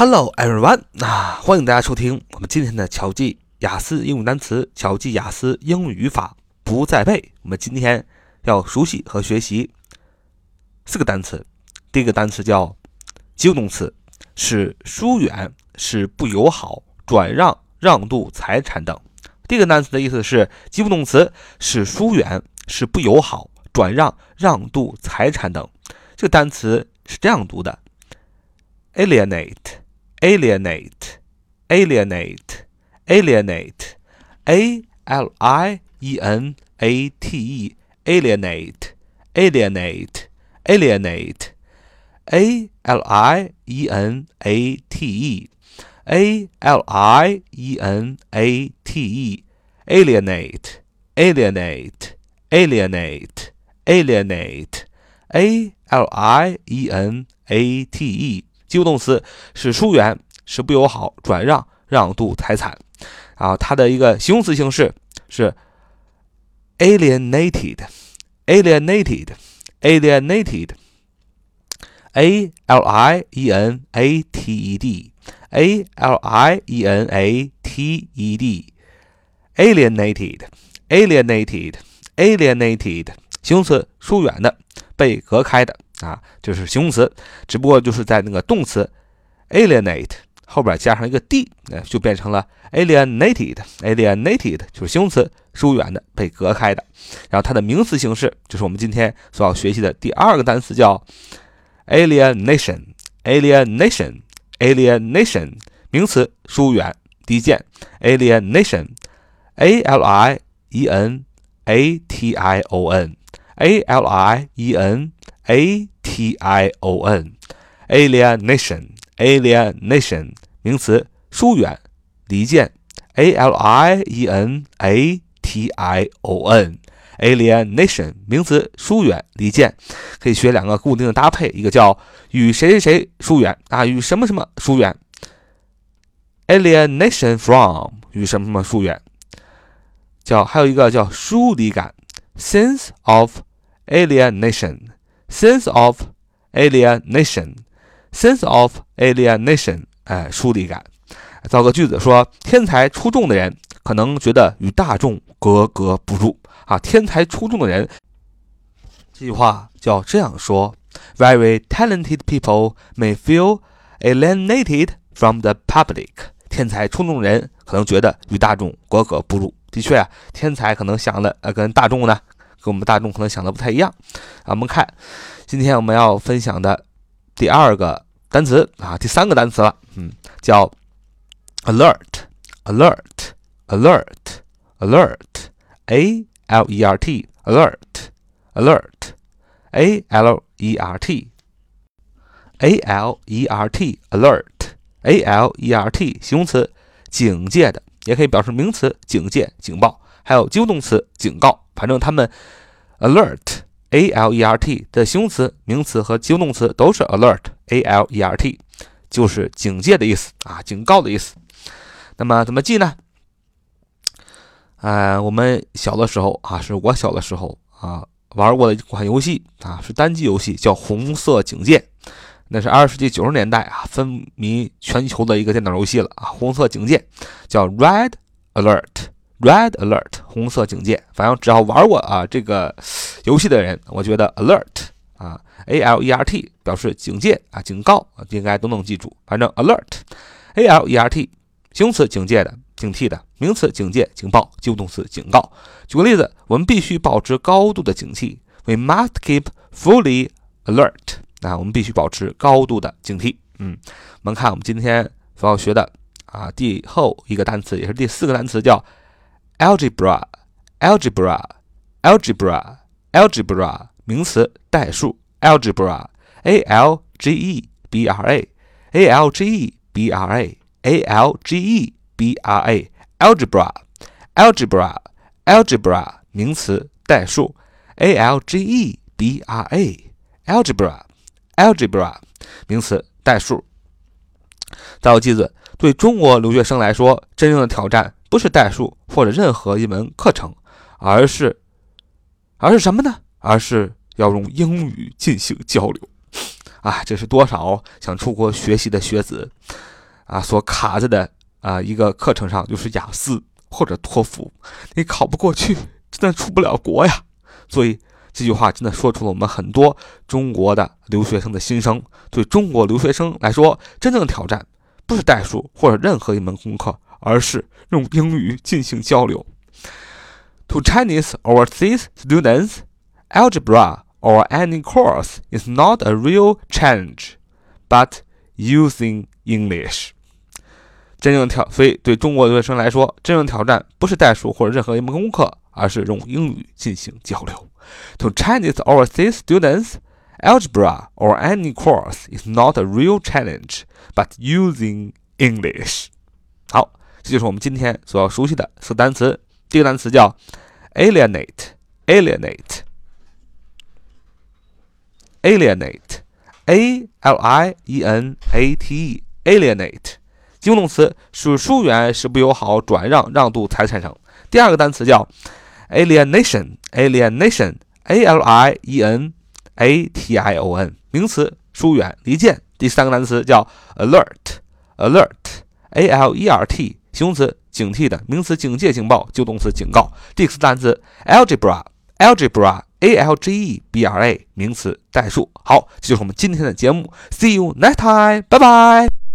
Hello everyone，啊，欢迎大家收听我们今天的巧记雅思英语单词、巧记雅思英语语法不再背。我们今天要熟悉和学习四个单词。第一个单词叫及物动词，是疏远、是不友好、转让、让渡财产等。第一个单词的意思是及物动词，是疏远、是不友好、转让、让渡财产等。这个单词是这样读的。alienate, alienate, alienate, alienate, a l i e n a t e, alienate, alienate, alienate, a l i e n a t e, a l i e n a t e, alienate, alienate, alienate, alienate, a l i e n a t e. 及物动词是疏远，是不友好，转让，让渡财产。啊，它的一个形容词形式是 alienated，alienated，alienated，a l i e n a t e d，a l i e n a t e d，alienated，alienated，alienated，形容词，疏远的，被隔开的。啊，就是形容词，只不过就是在那个动词 alienate 后边加上一个 d，呃，就变成了 alienated。alienated 就是形容词，疏远的，被隔开的。然后它的名词形式就是我们今天所要学习的第二个单词，叫 alienation。alienation，alienation，名词，疏远、低贱。alienation，A-L-I-E-N-A-T-I-O-N A L I E N。a t i o n alienation alienation 名词疏远离间 a l i e n a t i o n alienation 名词疏远离间可以学两个固定的搭配，一个叫与谁谁谁疏远啊，与什么什么疏远 alienation from 与什么什么疏远，叫还有一个叫疏离感 sense of alienation。sense of alienation, sense of alienation，哎，疏离感。造个句子说，天才出众的人可能觉得与大众格格不入啊。天才出众的人，这句话叫这样说：Very talented people may feel alienated from the public。天才出众的人可能觉得与大众格格不入。的确啊，天才可能想的呃跟大众呢。跟我们大众可能想的不太一样啊！我们看今天我们要分享的第二个单词啊，第三个单词了，嗯，叫 alert，alert，alert，alert，a l e r t，alert，alert，a l e r t，a l e r t，alert，a l e r t，形容词，警戒的，也可以表示名词，警戒、警报，还有及物动词，警告。反正他们 alert a l e r t 的形容词、名词和及物动词都是 alert a l e r t，就是警戒的意思啊，警告的意思。那么怎么记呢？呃，我们小的时候啊，是我小的时候啊玩过的一款游戏啊，是单机游戏，叫《红色警戒》。那是二十世纪九十年代啊，风靡全球的一个电脑游戏了啊，《红色警戒》叫 Red Alert。Red alert，红色警戒。反正只要玩过啊这个游戏的人，我觉得 alert 啊，a l e r t 表示警戒啊，警告，应该都能记住。反正 alert，a l e r t 形容词警戒的、警惕的；名词警戒、警报；及物动词警告。举个例子，我们必须保持高度的警惕。We must keep fully alert。啊，我们必须保持高度的警惕。嗯，我们看我们今天所要学的啊，第后一个单词也是第四个单词叫。algebra algebra algebra algebra 名词代数 algebra a l g e b r a a l g e b r a a l g e b r a algebra algebra algebra 名词代数 a l g e b r a algebra algebra 名词代数。造句子 对中国留学生来说，真正的挑战。不是代数或者任何一门课程，而是，而是什么呢？而是要用英语进行交流，啊，这是多少想出国学习的学子啊所卡着的啊一个课程上，就是雅思或者托福，你考不过去，真的出不了国呀。所以这句话真的说出了我们很多中国的留学生的心声。对中国留学生来说，真正的挑战不是代数或者任何一门功课，而是用英语进行交流。To Chinese overseas students, algebra or any course is not a real challenge, but using English. 真正挑，所以对中国留学生来说，真正挑战不是代数或者任何一门功课，而是用英语进行交流。To Chinese overseas students, algebra or any course is not a real challenge, but using English. 好，这就是我们今天所要熟悉的四个单词。第一个单词叫 alienate，alienate。alienate，a l i e n a t e，alienate，及物动词，使疏远，使不友好，转让，让渡才产生。第二个单词叫 alienation，alienation，a l i e n A t i o n，名词，疏远，离间。第三个单词叫 alert，alert，a l e r t，形容词，警惕的，名词，警戒、警报，就动词，警告。第四个单词 algebra，algebra。a l g e b r a 名词代数。好，这就是我们今天的节目。See you next time，拜拜。